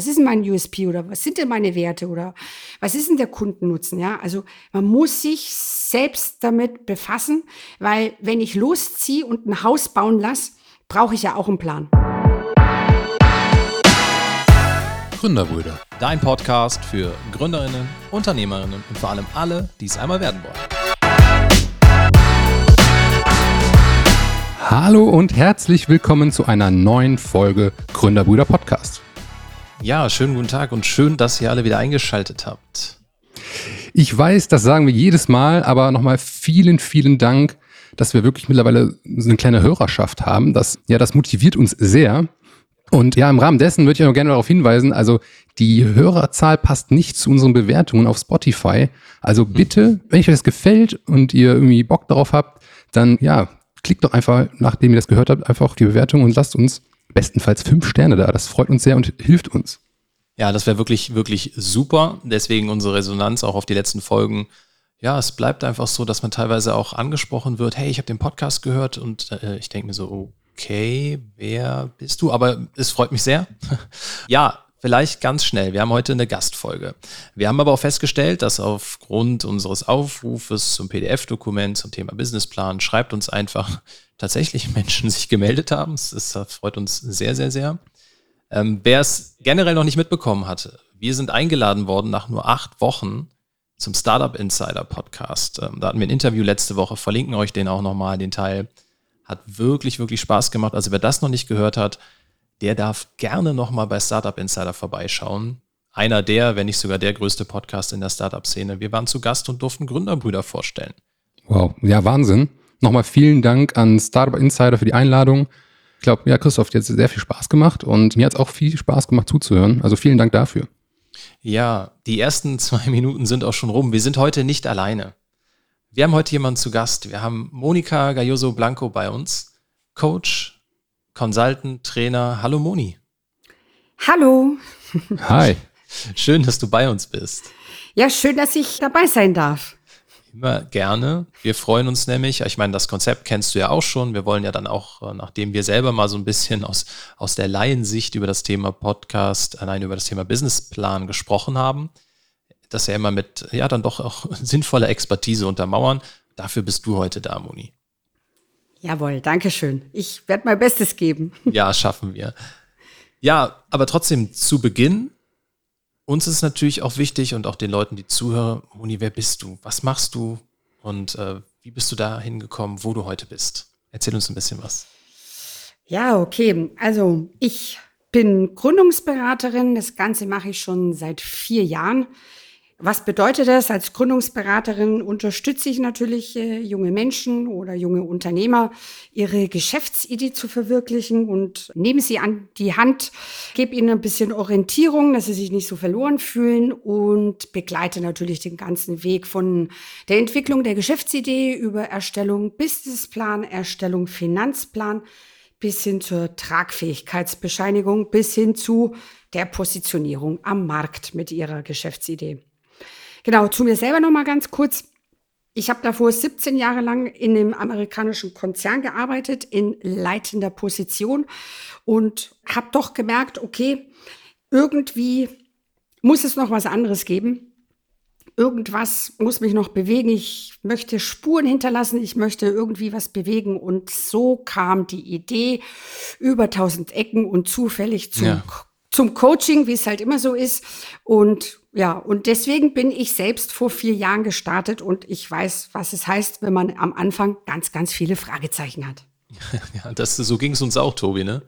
Was ist denn mein USP oder was sind denn meine Werte oder was ist denn der Kundennutzen? Ja, also man muss sich selbst damit befassen, weil wenn ich losziehe und ein Haus bauen lasse, brauche ich ja auch einen Plan. Gründerbrüder, dein Podcast für Gründerinnen, Unternehmerinnen und vor allem alle, die es einmal werden wollen. Hallo und herzlich willkommen zu einer neuen Folge Gründerbrüder Podcast. Ja, schönen guten Tag und schön, dass ihr alle wieder eingeschaltet habt. Ich weiß, das sagen wir jedes Mal, aber nochmal vielen, vielen Dank, dass wir wirklich mittlerweile so eine kleine Hörerschaft haben. Das, ja, das motiviert uns sehr. Und ja, im Rahmen dessen würde ich auch gerne darauf hinweisen, also die Hörerzahl passt nicht zu unseren Bewertungen auf Spotify. Also bitte, wenn euch das gefällt und ihr irgendwie Bock darauf habt, dann ja, klickt doch einfach, nachdem ihr das gehört habt, einfach auf die Bewertung und lasst uns bestenfalls fünf Sterne da. Das freut uns sehr und hilft uns. Ja, das wäre wirklich, wirklich super. Deswegen unsere Resonanz auch auf die letzten Folgen. Ja, es bleibt einfach so, dass man teilweise auch angesprochen wird, hey, ich habe den Podcast gehört und äh, ich denke mir so, okay, wer bist du? Aber es freut mich sehr. ja, Vielleicht ganz schnell. Wir haben heute eine Gastfolge. Wir haben aber auch festgestellt, dass aufgrund unseres Aufrufes zum PDF-Dokument zum Thema Businessplan schreibt uns einfach tatsächlich Menschen sich gemeldet haben. Das, freut uns sehr, sehr, sehr. Ähm, Wer es generell noch nicht mitbekommen hatte, wir sind eingeladen worden nach nur acht Wochen zum Startup Insider Podcast. Ähm, da hatten wir ein Interview letzte Woche, verlinken euch den auch nochmal, den Teil. Hat wirklich, wirklich Spaß gemacht. Also wer das noch nicht gehört hat, der darf gerne nochmal bei Startup Insider vorbeischauen. Einer der, wenn nicht sogar der größte Podcast in der Startup-Szene. Wir waren zu Gast und durften Gründerbrüder vorstellen. Wow, ja, Wahnsinn. Nochmal vielen Dank an Startup Insider für die Einladung. Ich glaube, ja, Christoph, dir hat sehr viel Spaß gemacht und mir hat es auch viel Spaß gemacht zuzuhören. Also vielen Dank dafür. Ja, die ersten zwei Minuten sind auch schon rum. Wir sind heute nicht alleine. Wir haben heute jemanden zu Gast. Wir haben Monika Galloso Blanco bei uns, Coach, Consultant, Trainer. Hallo Moni. Hallo. Hi. Schön, dass du bei uns bist. Ja, schön, dass ich dabei sein darf. Immer gerne. Wir freuen uns nämlich. Ich meine, das Konzept kennst du ja auch schon. Wir wollen ja dann auch, äh, nachdem wir selber mal so ein bisschen aus, aus der Laiensicht über das Thema Podcast, allein über das Thema Businessplan gesprochen haben, das ja immer mit, ja, dann doch auch sinnvoller Expertise untermauern. Dafür bist du heute da, Moni. Jawohl, danke schön. Ich werde mein Bestes geben. Ja, schaffen wir. Ja, aber trotzdem zu Beginn, uns ist natürlich auch wichtig und auch den Leuten, die zuhören, Moni, wer bist du? Was machst du? Und äh, wie bist du da hingekommen, wo du heute bist? Erzähl uns ein bisschen was. Ja, okay. Also ich bin Gründungsberaterin. Das Ganze mache ich schon seit vier Jahren. Was bedeutet das? Als Gründungsberaterin unterstütze ich natürlich äh, junge Menschen oder junge Unternehmer, ihre Geschäftsidee zu verwirklichen und nehme sie an die Hand, gebe ihnen ein bisschen Orientierung, dass sie sich nicht so verloren fühlen und begleite natürlich den ganzen Weg von der Entwicklung der Geschäftsidee über Erstellung Businessplan, Erstellung Finanzplan bis hin zur Tragfähigkeitsbescheinigung, bis hin zu der Positionierung am Markt mit ihrer Geschäftsidee. Genau, zu mir selber noch mal ganz kurz. Ich habe davor 17 Jahre lang in einem amerikanischen Konzern gearbeitet, in leitender Position und habe doch gemerkt, okay, irgendwie muss es noch was anderes geben. Irgendwas muss mich noch bewegen. Ich möchte Spuren hinterlassen. Ich möchte irgendwie was bewegen. Und so kam die Idee über tausend Ecken und zufällig zum, ja. zum Coaching, wie es halt immer so ist. Und ja, und deswegen bin ich selbst vor vier Jahren gestartet und ich weiß, was es heißt, wenn man am Anfang ganz, ganz viele Fragezeichen hat. Ja, das, so ging es uns auch, Tobi, ne?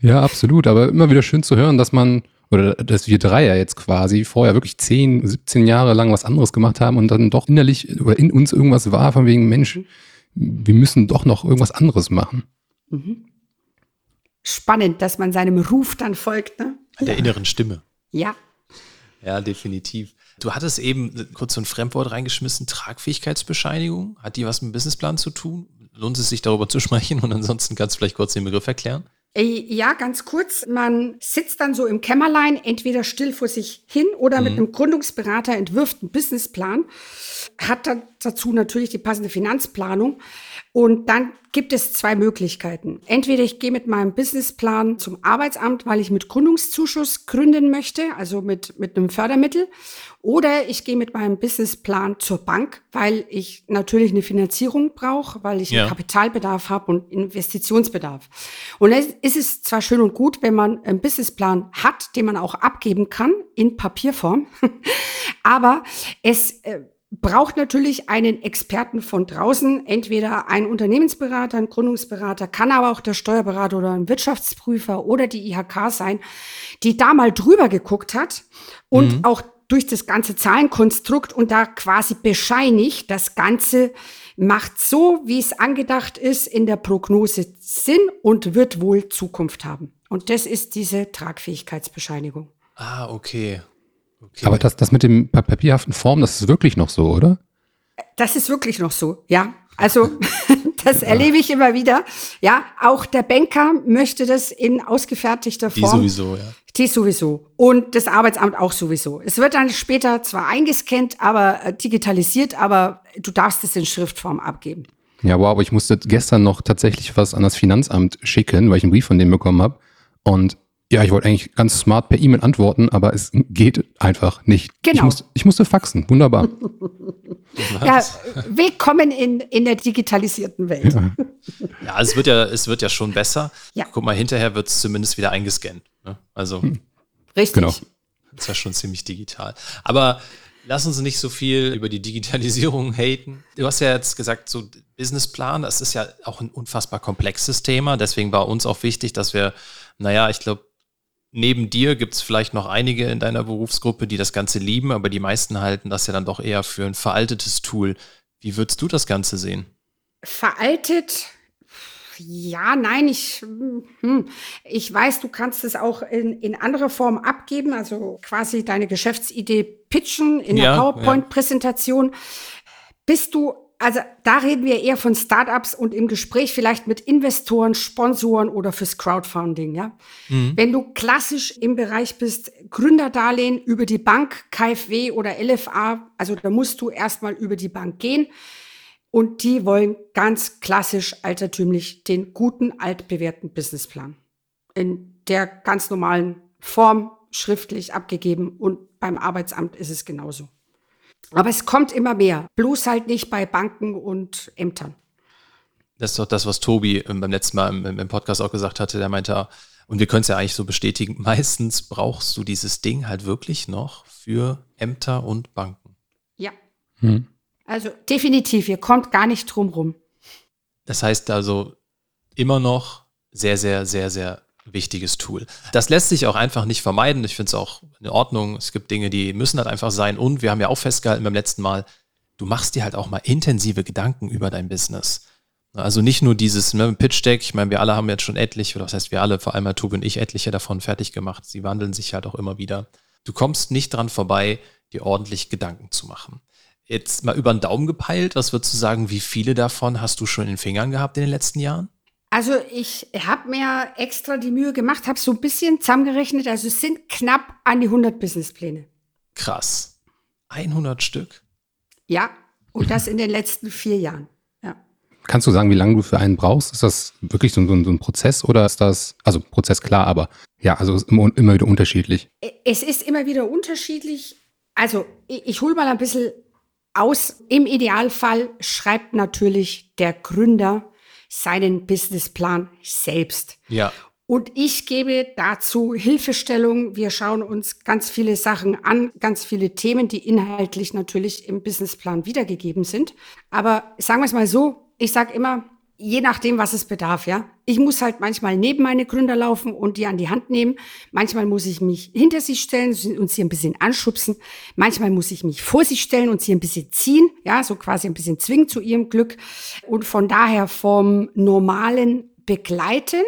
Ja, absolut. Aber immer wieder schön zu hören, dass man, oder dass wir drei ja jetzt quasi vorher wirklich 10, 17 Jahre lang was anderes gemacht haben und dann doch innerlich oder in uns irgendwas war, von wegen Menschen, wir müssen doch noch irgendwas anderes machen. Mhm. Spannend, dass man seinem Ruf dann folgt, ne? Der ja. inneren Stimme. Ja, ja, definitiv. Du hattest eben kurz so ein Fremdwort reingeschmissen, Tragfähigkeitsbescheinigung. Hat die was mit dem Businessplan zu tun? Lohnt es sich darüber zu sprechen? Und ansonsten kannst du vielleicht kurz den Begriff erklären? Äh, ja, ganz kurz. Man sitzt dann so im Kämmerlein, entweder still vor sich hin oder mhm. mit einem Gründungsberater entwirft einen Businessplan, hat dann dazu natürlich die passende Finanzplanung. Und dann gibt es zwei Möglichkeiten. Entweder ich gehe mit meinem Businessplan zum Arbeitsamt, weil ich mit Gründungszuschuss gründen möchte, also mit, mit einem Fördermittel. Oder ich gehe mit meinem Businessplan zur Bank, weil ich natürlich eine Finanzierung brauche, weil ich ja. Kapitalbedarf habe und Investitionsbedarf. Und es ist es zwar schön und gut, wenn man einen Businessplan hat, den man auch abgeben kann in Papierform, aber es äh, braucht natürlich einen Experten von draußen, entweder ein Unternehmensberater, ein Gründungsberater, kann aber auch der Steuerberater oder ein Wirtschaftsprüfer oder die IHK sein, die da mal drüber geguckt hat und mhm. auch durch das ganze Zahlenkonstrukt und da quasi bescheinigt, das Ganze macht so, wie es angedacht ist, in der Prognose Sinn und wird wohl Zukunft haben. Und das ist diese Tragfähigkeitsbescheinigung. Ah, okay. Okay. Aber das, das mit dem papierhaften Form, das ist wirklich noch so, oder? Das ist wirklich noch so, ja. Also das ja. erlebe ich immer wieder. Ja, auch der Banker möchte das in ausgefertigter Form. Die sowieso, ja. Die sowieso. Und das Arbeitsamt auch sowieso. Es wird dann später zwar eingescannt, aber äh, digitalisiert, aber du darfst es in Schriftform abgeben. Ja, wow, aber ich musste gestern noch tatsächlich was an das Finanzamt schicken, weil ich einen Brief von dem bekommen habe. Und ja, ich wollte eigentlich ganz smart per E-Mail antworten, aber es geht einfach nicht. Genau. Ich, musste, ich musste faxen. Wunderbar. ja, willkommen in, in der digitalisierten Welt. Ja. ja, es wird ja, es wird ja schon besser. Ja. Guck mal, hinterher wird es zumindest wieder eingescannt. Ne? Also. Hm. Richtig. Genau. Das ist ja schon ziemlich digital. Aber lass uns nicht so viel über die Digitalisierung haten. Du hast ja jetzt gesagt, so Businessplan, das ist ja auch ein unfassbar komplexes Thema. Deswegen war uns auch wichtig, dass wir, naja, ich glaube, neben dir gibt es vielleicht noch einige in deiner Berufsgruppe, die das Ganze lieben, aber die meisten halten das ja dann doch eher für ein veraltetes Tool. Wie würdest du das Ganze sehen? Veraltet? Ja, nein, ich, hm, ich weiß, du kannst es auch in, in anderer Form abgeben, also quasi deine Geschäftsidee pitchen in ja, der PowerPoint-Präsentation. Ja. Bist du also da reden wir eher von Startups und im Gespräch vielleicht mit Investoren, Sponsoren oder fürs Crowdfunding, ja. Mhm. Wenn du klassisch im Bereich bist, Gründerdarlehen über die Bank, KfW oder LFA, also da musst du erstmal über die Bank gehen. Und die wollen ganz klassisch altertümlich den guten, altbewährten Businessplan. In der ganz normalen Form, schriftlich abgegeben und beim Arbeitsamt ist es genauso. Aber es kommt immer mehr. Bloß halt nicht bei Banken und Ämtern. Das ist doch das, was Tobi ähm, beim letzten Mal im, im Podcast auch gesagt hatte. Der meinte, und wir können es ja eigentlich so bestätigen, meistens brauchst du dieses Ding halt wirklich noch für Ämter und Banken. Ja. Hm. Also definitiv, ihr kommt gar nicht drum rum. Das heißt also immer noch sehr, sehr, sehr, sehr wichtiges Tool. Das lässt sich auch einfach nicht vermeiden. Ich finde es auch in Ordnung. Es gibt Dinge, die müssen halt einfach sein. Und wir haben ja auch festgehalten beim letzten Mal, du machst dir halt auch mal intensive Gedanken über dein Business. Also nicht nur dieses ne, Pitch Deck, ich meine, wir alle haben jetzt schon etliche, oder was heißt wir alle, vor allem Tobi und ich, etliche davon fertig gemacht. Sie wandeln sich halt auch immer wieder. Du kommst nicht dran vorbei, dir ordentlich Gedanken zu machen. Jetzt mal über den Daumen gepeilt, was würdest du sagen, wie viele davon hast du schon in den Fingern gehabt in den letzten Jahren? Also ich habe mir extra die Mühe gemacht, habe so ein bisschen zusammengerechnet. Also es sind knapp an die 100 Businesspläne. Krass. 100 Stück? Ja, und das in den letzten vier Jahren. Ja. Kannst du sagen, wie lange du für einen brauchst? Ist das wirklich so, so, so ein Prozess oder ist das, also Prozess klar, aber ja, also ist immer, immer wieder unterschiedlich? Es ist immer wieder unterschiedlich. Also ich, ich hole mal ein bisschen aus. Im Idealfall schreibt natürlich der Gründer seinen Businessplan selbst. Ja. Und ich gebe dazu Hilfestellung. Wir schauen uns ganz viele Sachen an, ganz viele Themen, die inhaltlich natürlich im Businessplan wiedergegeben sind. Aber sagen wir es mal so, ich sage immer, je nachdem, was es bedarf, ja. Ich muss halt manchmal neben meine Gründer laufen und die an die Hand nehmen. Manchmal muss ich mich hinter sie stellen und sie ein bisschen anschubsen. Manchmal muss ich mich vor sie stellen und sie ein bisschen ziehen, ja, so quasi ein bisschen zwingen zu ihrem Glück. Und von daher vom normalen Begleiten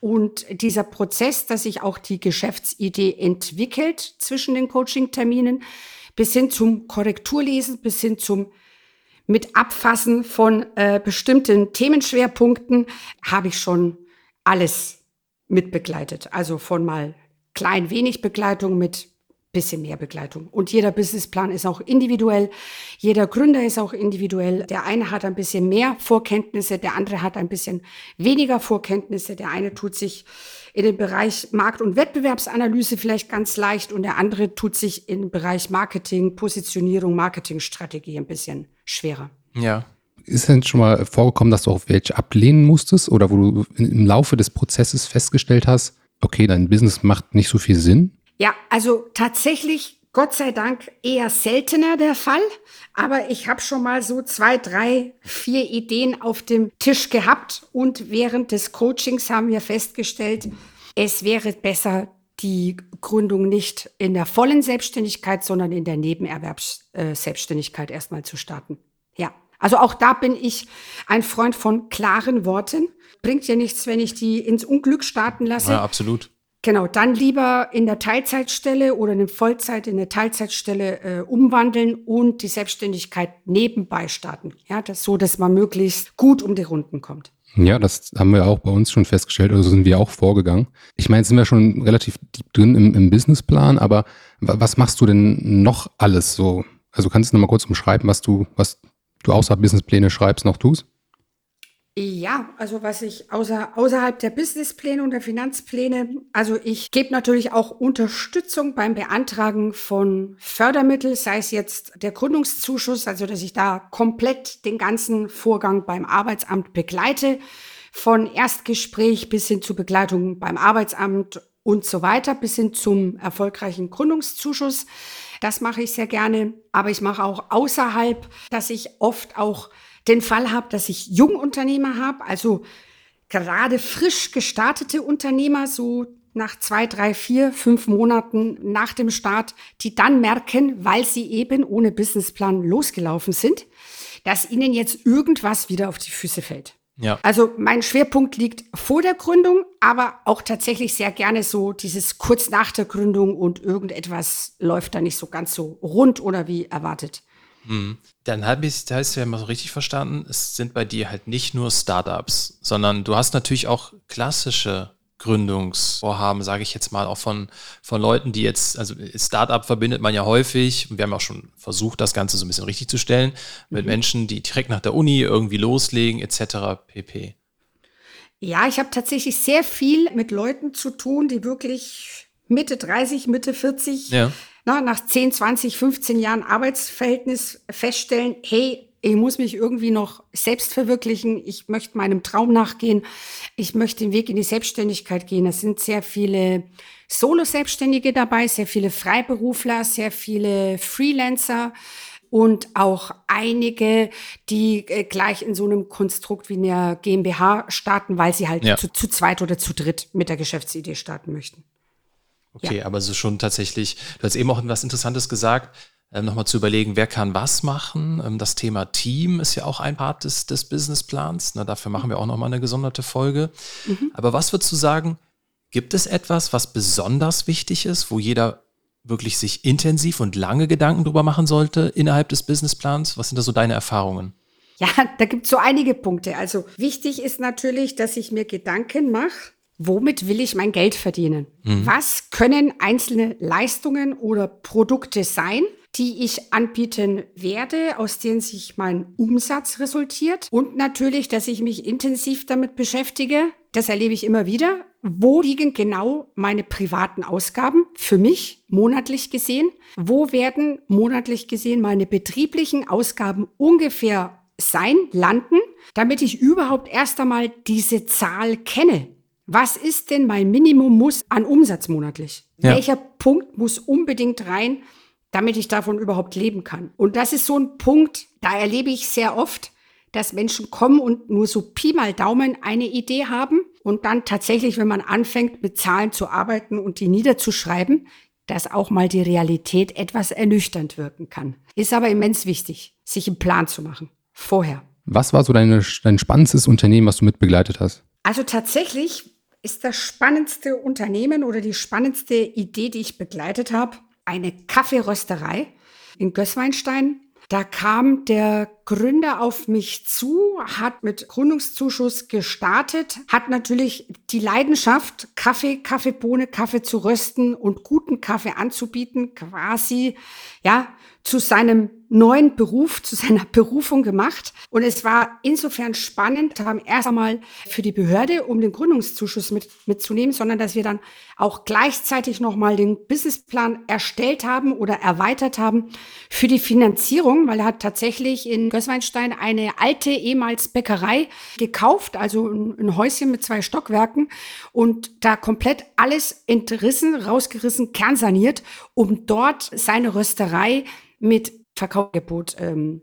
und dieser Prozess, dass sich auch die Geschäftsidee entwickelt zwischen den Coaching-Terminen, bis hin zum Korrekturlesen, bis hin zum mit Abfassen von äh, bestimmten Themenschwerpunkten habe ich schon alles mitbegleitet. Also von mal klein wenig Begleitung mit bisschen mehr Begleitung. Und jeder Businessplan ist auch individuell. Jeder Gründer ist auch individuell. Der eine hat ein bisschen mehr Vorkenntnisse, der andere hat ein bisschen weniger Vorkenntnisse. Der eine tut sich in den Bereich Markt- und Wettbewerbsanalyse vielleicht ganz leicht und der andere tut sich im Bereich Marketing, Positionierung, Marketingstrategie ein bisschen schwerer. Ja. Ist denn schon mal vorgekommen, dass du auch welche ablehnen musstest oder wo du im Laufe des Prozesses festgestellt hast, okay, dein Business macht nicht so viel Sinn? Ja, also tatsächlich Gott sei Dank eher seltener der Fall, aber ich habe schon mal so zwei, drei, vier Ideen auf dem Tisch gehabt und während des Coachings haben wir festgestellt, es wäre besser, die Gründung nicht in der vollen Selbstständigkeit, sondern in der Nebenerwerbsselbstständigkeit erstmal zu starten. Ja, also auch da bin ich ein Freund von klaren Worten. Bringt ja nichts, wenn ich die ins Unglück starten lasse. Ja, absolut. Genau, dann lieber in der Teilzeitstelle oder eine Vollzeit in eine Teilzeitstelle äh, umwandeln und die Selbstständigkeit nebenbei starten. Ja, das so, dass man möglichst gut um die Runden kommt. Ja, das haben wir auch bei uns schon festgestellt, also sind wir auch vorgegangen. Ich meine, jetzt sind wir schon relativ deep drin im, im Businessplan, aber was machst du denn noch alles so? Also kannst du noch mal kurz umschreiben, was du, was du außer Businesspläne schreibst, noch tust? Ja, also was ich außer, außerhalb der Businesspläne und der Finanzpläne, also ich gebe natürlich auch Unterstützung beim Beantragen von Fördermitteln, sei es jetzt der Gründungszuschuss, also dass ich da komplett den ganzen Vorgang beim Arbeitsamt begleite, von Erstgespräch bis hin zur Begleitung beim Arbeitsamt und so weiter, bis hin zum erfolgreichen Gründungszuschuss. Das mache ich sehr gerne, aber ich mache auch außerhalb, dass ich oft auch den Fall habe, dass ich Jungunternehmer habe, also gerade frisch gestartete Unternehmer, so nach zwei, drei, vier, fünf Monaten nach dem Start, die dann merken, weil sie eben ohne Businessplan losgelaufen sind, dass ihnen jetzt irgendwas wieder auf die Füße fällt. Ja. Also mein Schwerpunkt liegt vor der Gründung, aber auch tatsächlich sehr gerne so dieses kurz nach der Gründung und irgendetwas läuft da nicht so ganz so rund oder wie erwartet. Mhm. Dann habe ich das ja immer so richtig verstanden. Es sind bei dir halt nicht nur Startups, sondern du hast natürlich auch klassische Gründungsvorhaben, sage ich jetzt mal, auch von, von Leuten, die jetzt, also Startup verbindet man ja häufig, und wir haben auch schon versucht, das Ganze so ein bisschen richtig zu stellen, mit mhm. Menschen, die direkt nach der Uni irgendwie loslegen, etc. pp. Ja, ich habe tatsächlich sehr viel mit Leuten zu tun, die wirklich Mitte 30, Mitte 40 ja na, nach 10, 20, 15 Jahren Arbeitsverhältnis feststellen, hey, ich muss mich irgendwie noch selbst verwirklichen, ich möchte meinem Traum nachgehen, ich möchte den Weg in die Selbstständigkeit gehen. Es sind sehr viele Solo-Selbstständige dabei, sehr viele Freiberufler, sehr viele Freelancer und auch einige, die äh, gleich in so einem Konstrukt wie einer GmbH starten, weil sie halt ja. zu, zu zweit oder zu dritt mit der Geschäftsidee starten möchten. Okay, ja. aber ist schon tatsächlich, du hast eben auch etwas Interessantes gesagt, ähm, nochmal zu überlegen, wer kann was machen. Ähm, das Thema Team ist ja auch ein Part des, des Businessplans. Na, dafür machen wir auch nochmal eine gesonderte Folge. Mhm. Aber was würdest du sagen, gibt es etwas, was besonders wichtig ist, wo jeder wirklich sich intensiv und lange Gedanken drüber machen sollte innerhalb des Businessplans? Was sind da so deine Erfahrungen? Ja, da gibt es so einige Punkte. Also wichtig ist natürlich, dass ich mir Gedanken mache, womit will ich mein Geld verdienen? Mhm. Was können einzelne Leistungen oder Produkte sein, die ich anbieten werde, aus denen sich mein Umsatz resultiert? Und natürlich, dass ich mich intensiv damit beschäftige. Das erlebe ich immer wieder. Wo liegen genau meine privaten Ausgaben für mich monatlich gesehen? Wo werden monatlich gesehen meine betrieblichen Ausgaben ungefähr sein, landen, damit ich überhaupt erst einmal diese Zahl kenne. Was ist denn mein Minimum muss an Umsatz monatlich? Ja. Welcher Punkt muss unbedingt rein, damit ich davon überhaupt leben kann? Und das ist so ein Punkt, da erlebe ich sehr oft, dass Menschen kommen und nur so Pi mal Daumen eine Idee haben und dann tatsächlich, wenn man anfängt, mit Zahlen zu arbeiten und die niederzuschreiben, dass auch mal die Realität etwas ernüchternd wirken kann. Ist aber immens wichtig, sich einen Plan zu machen. Vorher. Was war so deine, dein spannendstes Unternehmen, was du mitbegleitet hast? Also tatsächlich ist das spannendste Unternehmen oder die spannendste Idee, die ich begleitet habe, eine Kaffeerösterei in Gößweinstein. Da kam der Gründer auf mich zu, hat mit Gründungszuschuss gestartet, hat natürlich die Leidenschaft, Kaffee, Kaffeebohne, Kaffee zu rösten und guten Kaffee anzubieten, quasi, ja, zu seinem neuen Beruf, zu seiner Berufung gemacht. Und es war insofern spannend, haben erst einmal für die Behörde, um den Gründungszuschuss mit, mitzunehmen, sondern dass wir dann auch gleichzeitig nochmal den Businessplan erstellt haben oder erweitert haben für die Finanzierung, weil er hat tatsächlich in Gößweinstein eine alte ehemals Bäckerei gekauft, also ein, ein Häuschen mit zwei Stockwerken und da komplett alles entrissen, rausgerissen, kernsaniert, um dort seine Rösterei mit Verkaufsgebot ähm,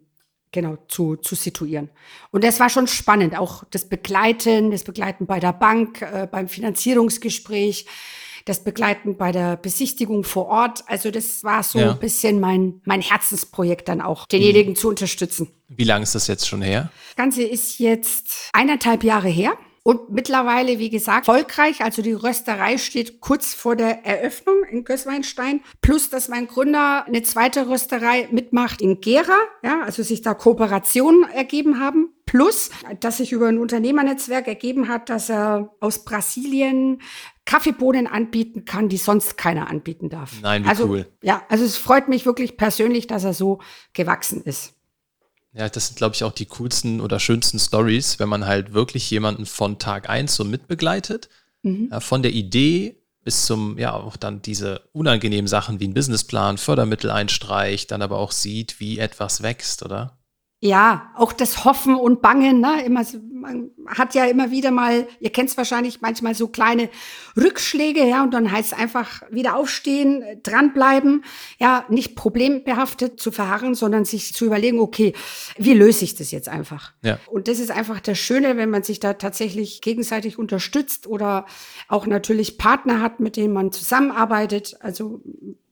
genau zu, zu situieren. Und das war schon spannend, auch das Begleiten, das Begleiten bei der Bank, äh, beim Finanzierungsgespräch, das Begleiten bei der Besichtigung vor Ort. Also das war so ja. ein bisschen mein, mein Herzensprojekt dann auch, denjenigen mhm. zu unterstützen. Wie lange ist das jetzt schon her? Das Ganze ist jetzt eineinhalb Jahre her. Und mittlerweile, wie gesagt, erfolgreich. Also die Rösterei steht kurz vor der Eröffnung in Gößweinstein. Plus, dass mein Gründer eine zweite Rösterei mitmacht in Gera. Ja, also sich da Kooperationen ergeben haben. Plus, dass sich über ein Unternehmernetzwerk ergeben hat, dass er aus Brasilien Kaffeebohnen anbieten kann, die sonst keiner anbieten darf. Nein, wie also, cool. Ja, also es freut mich wirklich persönlich, dass er so gewachsen ist. Ja, das sind, glaube ich, auch die coolsten oder schönsten Stories, wenn man halt wirklich jemanden von Tag eins so mitbegleitet, mhm. ja, von der Idee bis zum, ja, auch dann diese unangenehmen Sachen wie ein Businessplan, Fördermittel einstreicht, dann aber auch sieht, wie etwas wächst, oder? Ja, auch das Hoffen und Bangen, ne? Immer, man hat ja immer wieder mal, ihr kennt es wahrscheinlich manchmal so kleine Rückschläge, ja, und dann heißt es einfach wieder aufstehen, dranbleiben, ja, nicht problembehaftet zu verharren, sondern sich zu überlegen, okay, wie löse ich das jetzt einfach? Ja. Und das ist einfach das Schöne, wenn man sich da tatsächlich gegenseitig unterstützt oder auch natürlich Partner hat, mit denen man zusammenarbeitet. Also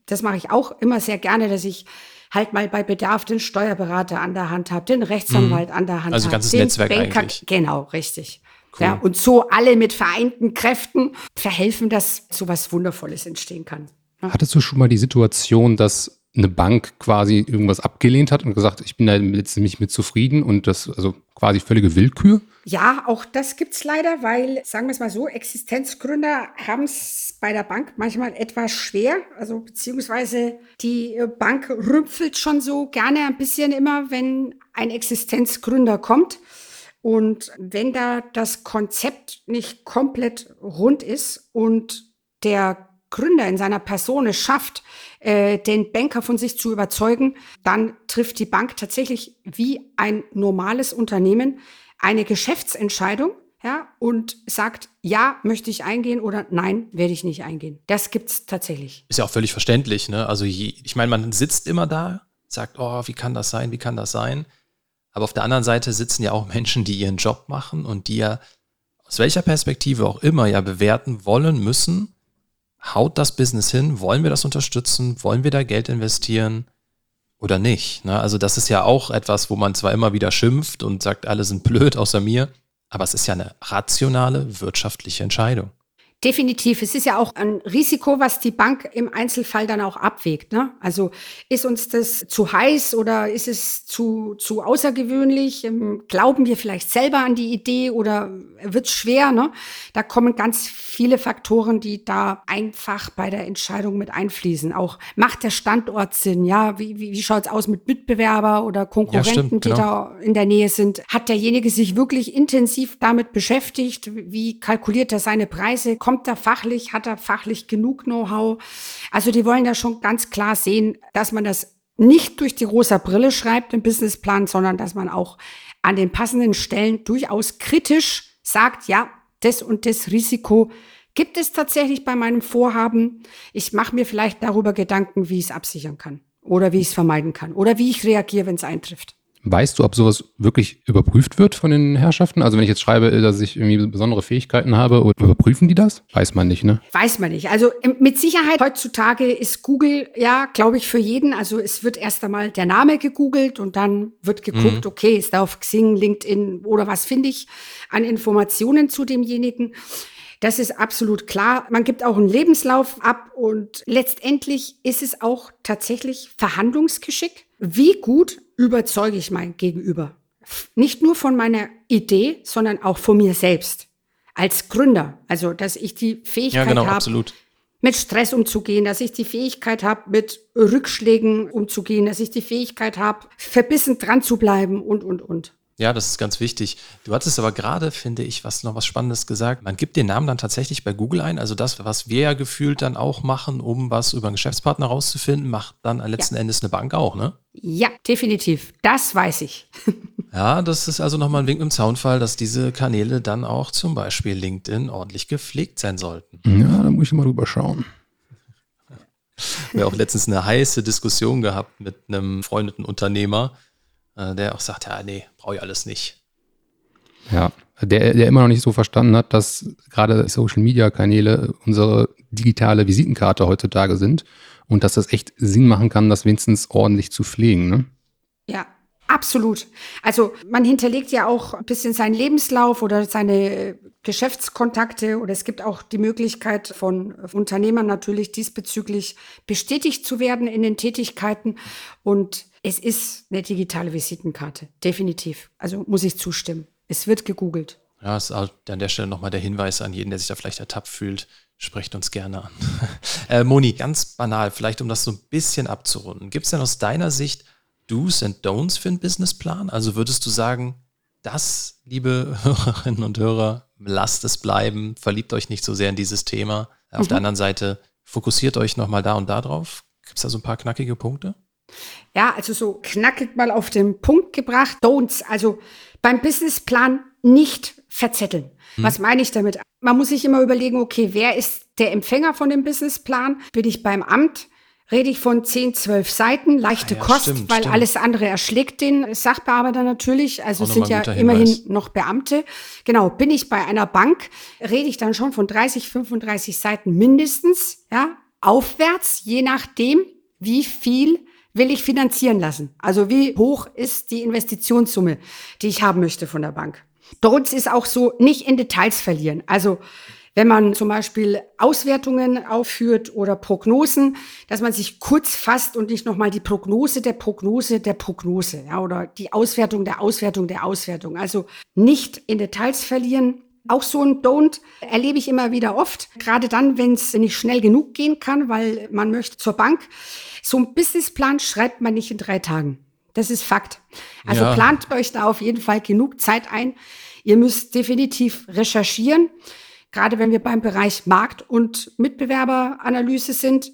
das mache ich auch immer sehr gerne, dass ich halt mal bei Bedarf den Steuerberater an der Hand habe, den Rechtsanwalt mhm. an der Hand also habe. Also ganzes Netzwerk Banker, eigentlich. Genau, richtig. Cool. Ja, und so alle mit vereinten Kräften verhelfen, dass so was Wundervolles entstehen kann. Ja. Hattest du schon mal die Situation, dass eine Bank quasi irgendwas abgelehnt hat und gesagt, ich bin da jetzt nicht mit zufrieden und das, also quasi völlige Willkür? Ja, auch das gibt's leider, weil, sagen wir es mal so, Existenzgründer haben es bei der Bank manchmal etwas schwer. Also beziehungsweise die Bank rümpfelt schon so gerne ein bisschen immer, wenn ein Existenzgründer kommt. Und wenn da das Konzept nicht komplett rund ist und der Gründer in seiner Person es schafft, äh, den Banker von sich zu überzeugen, dann trifft die Bank tatsächlich wie ein normales Unternehmen eine Geschäftsentscheidung ja, und sagt, ja, möchte ich eingehen oder nein, werde ich nicht eingehen. Das gibt's tatsächlich. Ist ja auch völlig verständlich. Ne? Also je, ich meine, man sitzt immer da, sagt, oh, wie kann das sein, wie kann das sein? Aber auf der anderen Seite sitzen ja auch Menschen, die ihren Job machen und die ja aus welcher Perspektive auch immer ja bewerten wollen müssen, haut das Business hin, wollen wir das unterstützen, wollen wir da Geld investieren oder nicht. Ne? Also das ist ja auch etwas, wo man zwar immer wieder schimpft und sagt, alle sind blöd außer mir, aber es ist ja eine rationale wirtschaftliche Entscheidung. Definitiv. Es ist ja auch ein Risiko, was die Bank im Einzelfall dann auch abwägt. Ne? Also ist uns das zu heiß oder ist es zu, zu außergewöhnlich? Ähm, glauben wir vielleicht selber an die Idee oder wird es schwer? Ne? Da kommen ganz viele Faktoren, die da einfach bei der Entscheidung mit einfließen. Auch macht der Standort Sinn? Ja, wie, wie, wie schaut es aus mit Mitbewerber oder Konkurrenten, ja, stimmt, genau. die da in der Nähe sind? Hat derjenige sich wirklich intensiv damit beschäftigt? Wie kalkuliert er seine Preise? Kommt kommt er fachlich, hat er fachlich genug Know-how. Also die wollen da schon ganz klar sehen, dass man das nicht durch die rosa Brille schreibt im Businessplan, sondern dass man auch an den passenden Stellen durchaus kritisch sagt, ja, das und das Risiko gibt es tatsächlich bei meinem Vorhaben. Ich mache mir vielleicht darüber Gedanken, wie ich es absichern kann oder wie ich es vermeiden kann oder wie ich reagiere, wenn es eintrifft. Weißt du, ob sowas wirklich überprüft wird von den Herrschaften? Also wenn ich jetzt schreibe, dass ich irgendwie besondere Fähigkeiten habe, überprüfen die das? Weiß man nicht, ne? Weiß man nicht. Also mit Sicherheit heutzutage ist Google ja, glaube ich, für jeden. Also es wird erst einmal der Name gegoogelt und dann wird geguckt, mhm. okay, ist da auf Xing, LinkedIn oder was finde ich an Informationen zu demjenigen. Das ist absolut klar. Man gibt auch einen Lebenslauf ab und letztendlich ist es auch tatsächlich Verhandlungsgeschick wie gut überzeuge ich mein Gegenüber? Nicht nur von meiner Idee, sondern auch von mir selbst. Als Gründer. Also, dass ich die Fähigkeit Ja, genau, habe, absolut. mit Stress umzugehen, dass ich die Fähigkeit habe, mit Rückschlägen umzugehen, dass ich die Fähigkeit habe, verbissen dran zu bleiben und, und, und. Ja, das ist ganz wichtig. Du hattest aber gerade, finde ich, was noch was Spannendes gesagt. Man gibt den Namen dann tatsächlich bei Google ein. Also das, was wir ja gefühlt dann auch machen, um was über einen Geschäftspartner rauszufinden, macht dann letzten Endes eine Bank auch, ne? Ja, definitiv. Das weiß ich. Ja, das ist also nochmal ein Wink im Zaunfall, dass diese Kanäle dann auch zum Beispiel LinkedIn ordentlich gepflegt sein sollten. Ja, da muss ich mal drüber schauen. Wir haben auch letztens eine heiße Diskussion gehabt mit einem befreundeten Unternehmer, äh, der auch sagt, ja, nee, brauche ich alles nicht. Ja, der, der immer noch nicht so verstanden hat, dass gerade Social-Media-Kanäle unsere digitale Visitenkarte heutzutage sind und dass das echt Sinn machen kann, das wenigstens ordentlich zu pflegen. Ne? Ja, absolut. Also man hinterlegt ja auch ein bisschen seinen Lebenslauf oder seine Geschäftskontakte oder es gibt auch die Möglichkeit von Unternehmern natürlich diesbezüglich bestätigt zu werden in den Tätigkeiten und es ist eine digitale Visitenkarte, definitiv. Also muss ich zustimmen. Es wird gegoogelt. Ja, ist auch an der Stelle nochmal der Hinweis an jeden, der sich da vielleicht ertappt fühlt. Sprecht uns gerne an. äh, Moni, ganz banal, vielleicht um das so ein bisschen abzurunden. Gibt es denn aus deiner Sicht Do's and Don'ts für einen Businessplan? Also würdest du sagen, das, liebe Hörerinnen und Hörer, lasst es bleiben, verliebt euch nicht so sehr in dieses Thema. Auf Mhm. der anderen Seite, fokussiert euch nochmal da und da drauf. Gibt es da so ein paar knackige Punkte? Ja, also so knackig mal auf den Punkt gebracht. Don'ts. Also beim Businessplan nicht verzetteln. Was meine ich damit? Man muss sich immer überlegen, okay, wer ist der Empfänger von dem Businessplan? Bin ich beim Amt? Rede ich von 10, 12 Seiten, leichte Ah ja, Kost, stimmt, weil stimmt. alles andere erschlägt den Sachbearbeiter natürlich. Also es sind ja immerhin noch Beamte. Genau, bin ich bei einer Bank, rede ich dann schon von 30, 35 Seiten mindestens, ja, aufwärts, je nachdem, wie viel will ich finanzieren lassen. Also wie hoch ist die Investitionssumme, die ich haben möchte von der Bank. Dort ist auch so, nicht in Details verlieren. Also wenn man zum Beispiel Auswertungen aufführt oder Prognosen, dass man sich kurz fasst und nicht nochmal die Prognose der Prognose der Prognose, ja, oder die Auswertung der Auswertung der Auswertung. Also nicht in Details verlieren. Auch so ein Don't erlebe ich immer wieder oft, gerade dann, wenn es nicht schnell genug gehen kann, weil man möchte zur Bank. So ein Businessplan schreibt man nicht in drei Tagen. Das ist Fakt. Also Ja. plant euch da auf jeden Fall genug Zeit ein. Ihr müsst definitiv recherchieren, gerade wenn wir beim Bereich Markt- und Mitbewerberanalyse sind.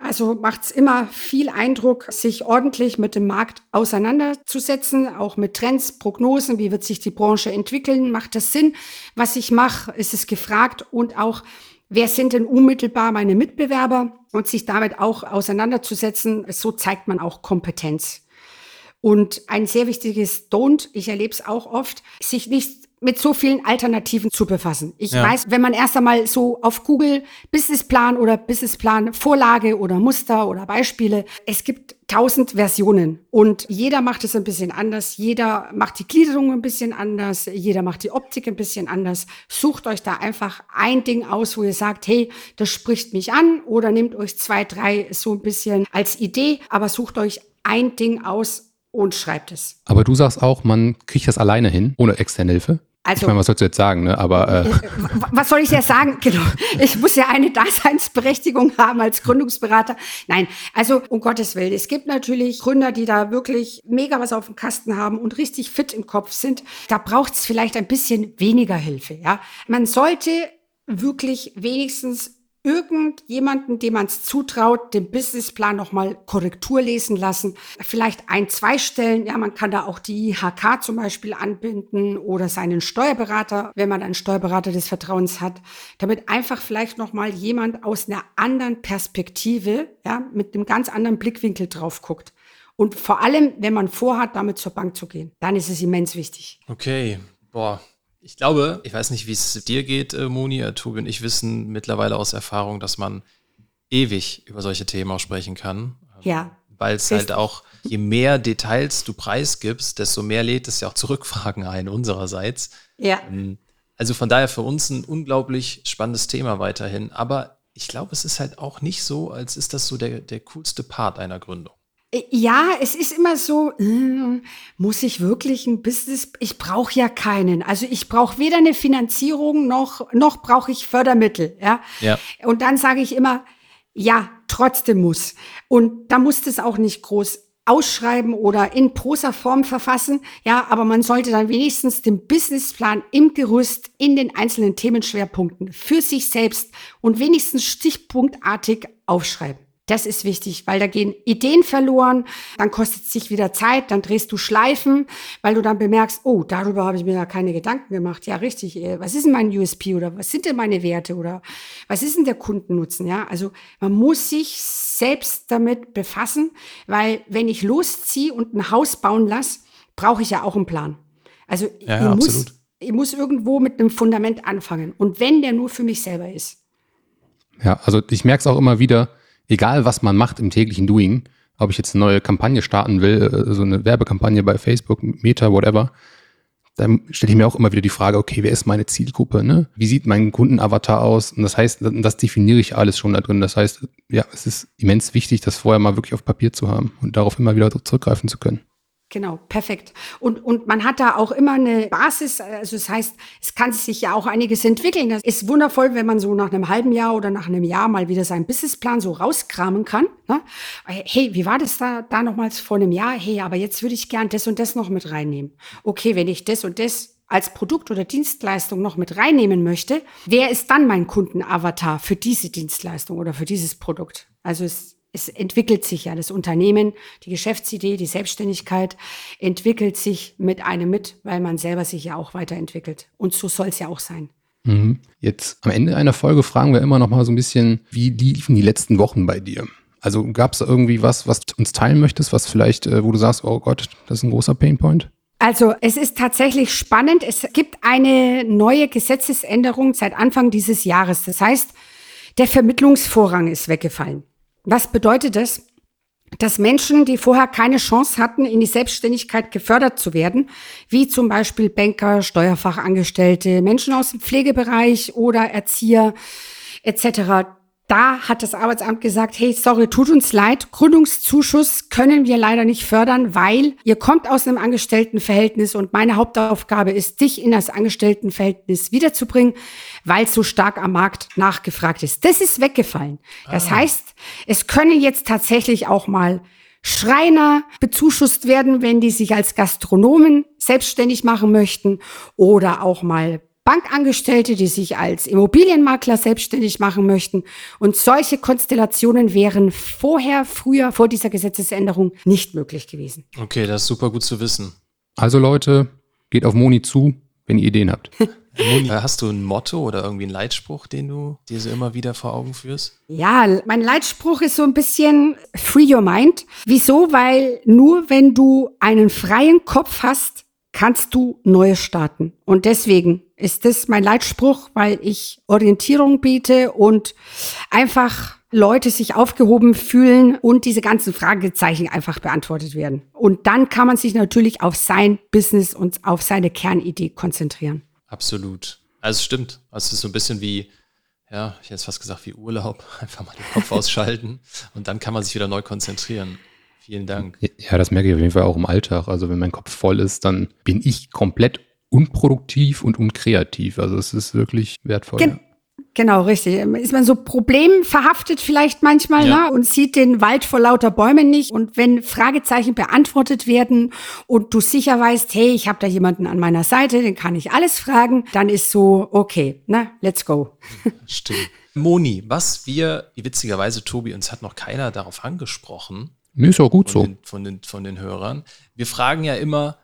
Also macht es immer viel Eindruck, sich ordentlich mit dem Markt auseinanderzusetzen, auch mit Trends, Prognosen, wie wird sich die Branche entwickeln, macht das Sinn, was ich mache, ist es gefragt und auch, wer sind denn unmittelbar meine Mitbewerber und sich damit auch auseinanderzusetzen, so zeigt man auch Kompetenz. Und ein sehr wichtiges Don't, ich erlebe es auch oft, sich nicht mit so vielen Alternativen zu befassen. Ich Ja. weiß, wenn man erst einmal so auf Google Businessplan oder Businessplan Vorlage oder Muster oder Beispiele, es gibt tausend Versionen und jeder macht es ein bisschen anders, jeder macht die Gliederung ein bisschen anders, jeder macht die Optik ein bisschen anders. Sucht euch da einfach ein Ding aus, wo ihr sagt, hey, das spricht mich an oder nehmt euch zwei, drei so ein bisschen als Idee, aber sucht euch ein Ding aus und schreibt es. Aber du sagst auch, man kriegt das alleine hin, ohne externe Hilfe. Also- ich meine, was sollst du jetzt sagen, ne? Aber äh, Was soll ich ja sagen? Genau. Ich muss ja eine Daseinsberechtigung haben als Gründungsberater. Nein, also um Gottes Willen. Es gibt natürlich Gründer, die da wirklich mega was auf dem Kasten haben und richtig fit im Kopf sind. Da braucht es vielleicht ein bisschen weniger Hilfe. Ja, man sollte wirklich wenigstens irgendjemanden, dem man es zutraut, den Businessplan nochmal Korrektur lesen lassen. Vielleicht ein, zwei Stellen. Ja, man kann da auch die IHK zum Beispiel anbinden oder seinen Steuerberater, wenn man einen Steuerberater des Vertrauens hat, damit einfach vielleicht nochmal jemand aus einer anderen Perspektive, ja, mit einem ganz anderen Blickwinkel drauf guckt. Und vor allem, wenn man vorhat, damit zur Bank zu gehen, dann ist es immens wichtig. Okay, boah. Ich glaube, ich weiß nicht, wie es dir geht, äh, Moni, äh, Tobi und ich wissen mittlerweile aus Erfahrung, dass man ewig über solche Themen auch sprechen kann. Ja. Weil es halt auch, je mehr Details du preisgibst, desto mehr lädt es ja auch Zurückfragen ein unsererseits. Ja. Also von daher für uns ein unglaublich spannendes Thema weiterhin. Aber ich glaube, es ist halt auch nicht so, als ist das so der, der coolste Part einer Gründung. Äh, ja, es ist immer so, äh, muss ich wirklich ein Business? Ich brauche ja keinen. Also ich brauche weder eine Finanzierung noch noch brauche ich Fördermittel. Ja. Ja. Und dann sage ich immer, ja, trotzdem muss. Und da muss das auch nicht groß ausschreiben oder in Prosa-Form verfassen. Ja, aber man sollte dann wenigstens den Businessplan im Gerüst in den einzelnen Themenschwerpunkten für sich selbst und wenigstens stichpunktartig aufschreiben. Das ist wichtig, weil da gehen Ideen verloren, dann kostet es sich wieder Zeit, dann drehst du Schleifen, weil du dann bemerkst, oh, darüber habe ich mir ja keine Gedanken gemacht. Ja, richtig, äh, was ist denn mein USP oder was sind denn meine Werte oder was ist denn der Kundennutzen? Ja, also man muss sich selbst damit befassen, weil wenn ich losziehe und ein Haus bauen lasse, brauche ich ja auch einen Plan. Also ja, ja, ich, muss, ich muss irgendwo mit einem Fundament anfangen und wenn der nur für mich selber ist. Ja, also ich merke es auch immer wieder, egal was man macht im täglichen Doing, ob ich jetzt eine neue Kampagne starten will, äh, so eine Werbekampagne bei Facebook, Meta, whatever, dann stelle ich mir auch immer wieder die Frage, okay, wer ist meine Zielgruppe? Ne? Wie sieht mein Kundenavatar aus? Und das heißt, das definiere ich alles schon da drin. Das heißt, ja, es ist immens wichtig, das vorher mal wirklich auf Papier zu haben und darauf immer wieder zurückgreifen zu können. Genau, perfekt. Und, und man hat da auch immer eine Basis, also das heißt, es kann sich ja auch einiges entwickeln. Das ist wundervoll, wenn man so nach einem halben Jahr oder nach einem Jahr mal wieder seinen Businessplan so rauskramen kann. Ne? Hey, wie war das da, da nochmals vor einem Jahr? Hey, aber jetzt würde ich gern das und das noch mit reinnehmen. Okay, wenn ich das und das als Produkt oder Dienstleistung noch mit reinnehmen möchte, wer ist dann mein Kundenavatar für diese Dienstleistung oder für dieses Produkt? Also es es entwickelt sich ja das Unternehmen, die Geschäftsidee, die Selbstständigkeit entwickelt sich mit einem mit, weil man selber sich ja auch weiterentwickelt. Und so soll es ja auch sein. Mhm. Jetzt am Ende einer Folge fragen wir immer noch mal so ein bisschen, wie liefen die letzten Wochen bei dir? Also gab es irgendwie was, was du uns teilen möchtest, was vielleicht, äh, wo du sagst, oh Gott, das ist ein großer Painpoint? Also es ist tatsächlich spannend. Es gibt eine neue Gesetzesänderung seit Anfang dieses Jahres. Das heißt, der Vermittlungsvorrang ist weggefallen. Was bedeutet das? Dass Menschen, die vorher keine Chance hatten, in die Selbstständigkeit gefördert zu werden, wie zum Beispiel Banker, Steuerfachangestellte, Menschen aus dem Pflegebereich oder Erzieher etc., da hat das Arbeitsamt gesagt, hey, sorry, tut uns leid, Gründungszuschuss können wir leider nicht fördern, weil ihr kommt aus einem Angestelltenverhältnis und meine Hauptaufgabe ist, dich in das Angestelltenverhältnis wiederzubringen, weil so stark am Markt nachgefragt ist. Das ist weggefallen. Das ah. heißt, es können jetzt tatsächlich auch mal Schreiner bezuschusst werden, wenn die sich als Gastronomen selbstständig machen möchten oder auch mal Bankangestellte, die sich als Immobilienmakler selbstständig machen möchten. Und solche Konstellationen wären vorher, früher, vor dieser Gesetzesänderung nicht möglich gewesen. Okay, das ist super gut zu wissen. Also Leute, geht auf Moni zu, wenn ihr Ideen habt. Moni, hast du ein Motto oder irgendwie einen Leitspruch, den du dir so immer wieder vor Augen führst? Ja, mein Leitspruch ist so ein bisschen Free Your Mind. Wieso? Weil nur wenn du einen freien Kopf hast, kannst du Neues starten. Und deswegen ist das mein Leitspruch, weil ich Orientierung biete und einfach Leute sich aufgehoben fühlen und diese ganzen Fragezeichen einfach beantwortet werden. Und dann kann man sich natürlich auf sein Business und auf seine Kernidee konzentrieren. Absolut. Also es stimmt. Also es ist so ein bisschen wie, ja, ich hätte jetzt fast gesagt wie Urlaub. Einfach mal den Kopf ausschalten und dann kann man sich wieder neu konzentrieren. Vielen Dank. Ja, das merke ich auf jeden Fall auch im Alltag. Also wenn mein Kopf voll ist, dann bin ich komplett unproduktiv und unkreativ. Also es ist wirklich wertvoll. Gen Genau, richtig. Ist man so problemverhaftet vielleicht manchmal ja. ne? und sieht den Wald vor lauter Bäumen nicht. Und wenn Fragezeichen beantwortet werden und du sicher weißt, hey, ich habe da jemanden an meiner Seite, den kann ich alles fragen, dann ist so, okay, na, let's go. Stimmt. Moni, was wir, witzigerweise, Tobi, uns hat noch keiner darauf angesprochen, Nee, ist auch gut von so. Den, von, den, von den Hörern. Wir fragen ja immer,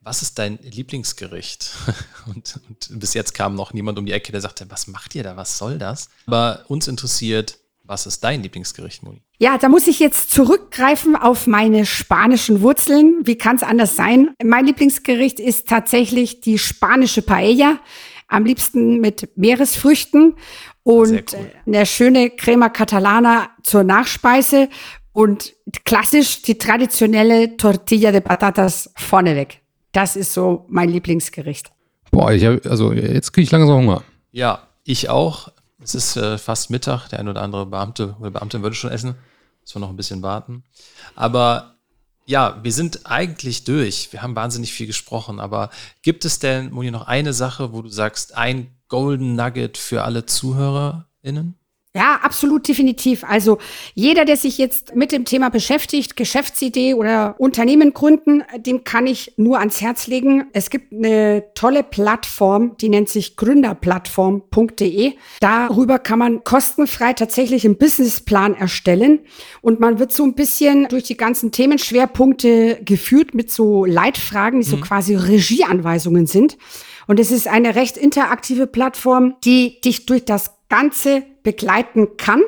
was ist dein Lieblingsgericht? Und, und, bis jetzt kam noch niemand um die Ecke, der sagte, was macht ihr da? Was soll das? Aber uns interessiert, was ist dein Lieblingsgericht, Moni? Ja, da muss ich jetzt zurückgreifen auf meine spanischen Wurzeln. Wie kann es anders sein? Mein Lieblingsgericht ist tatsächlich die spanische Paella. Am liebsten mit Meeresfrüchten und cool. eine schöne Crema Catalana zur Nachspeise und klassisch die traditionelle Tortilla de Patatas vorneweg. Das ist so mein Lieblingsgericht. Boah, ich hab, also jetzt kriege ich langsam Hunger. Ja, ich auch. Es ist äh, fast Mittag. Der ein oder andere Beamte oder Beamtin würde schon essen. Zwar noch ein bisschen warten. Aber ja, wir sind eigentlich durch. Wir haben wahnsinnig viel gesprochen. Aber gibt es denn, Moni, noch eine Sache, wo du sagst, ein Golden Nugget für alle ZuhörerInnen? Ja, absolut definitiv. Also jeder, der sich jetzt mit dem Thema beschäftigt, Geschäftsidee oder Unternehmen gründen, dem kann ich nur ans Herz legen. Es gibt eine tolle Plattform, die nennt sich gründerplattform.de. Darüber kann man kostenfrei tatsächlich einen Businessplan erstellen und man wird so ein bisschen durch die ganzen Themenschwerpunkte geführt mit so Leitfragen, die so mhm. quasi Regieanweisungen sind. Und es ist eine recht interaktive Plattform, die dich durch das Ganze begleiten kann.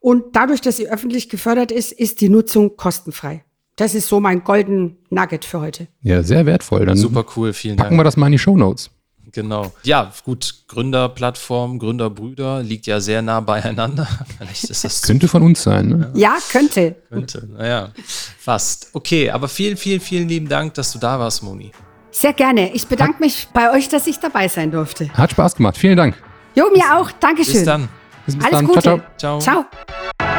Und dadurch, dass sie öffentlich gefördert ist, ist die Nutzung kostenfrei. Das ist so mein golden Nugget für heute. Ja, sehr wertvoll. Dann Super cool, vielen packen Dank. wir das mal in die Show Notes. Genau. Ja, gut, Gründerplattform, Gründerbrüder liegt ja sehr nah beieinander. Vielleicht ist das könnte von uns sein, ne? Ja, könnte. Könnte, naja, fast. Okay, aber vielen, vielen, vielen lieben Dank, dass du da warst, Moni. Sehr gerne. Ich bedanke mich bei euch, dass ich dabei sein durfte. Hat Spaß gemacht. Vielen Dank. Jo, mir auch. Dankeschön. Bis dann. Bis, Alles dann. Gute. ciao. ciao. ciao. ciao.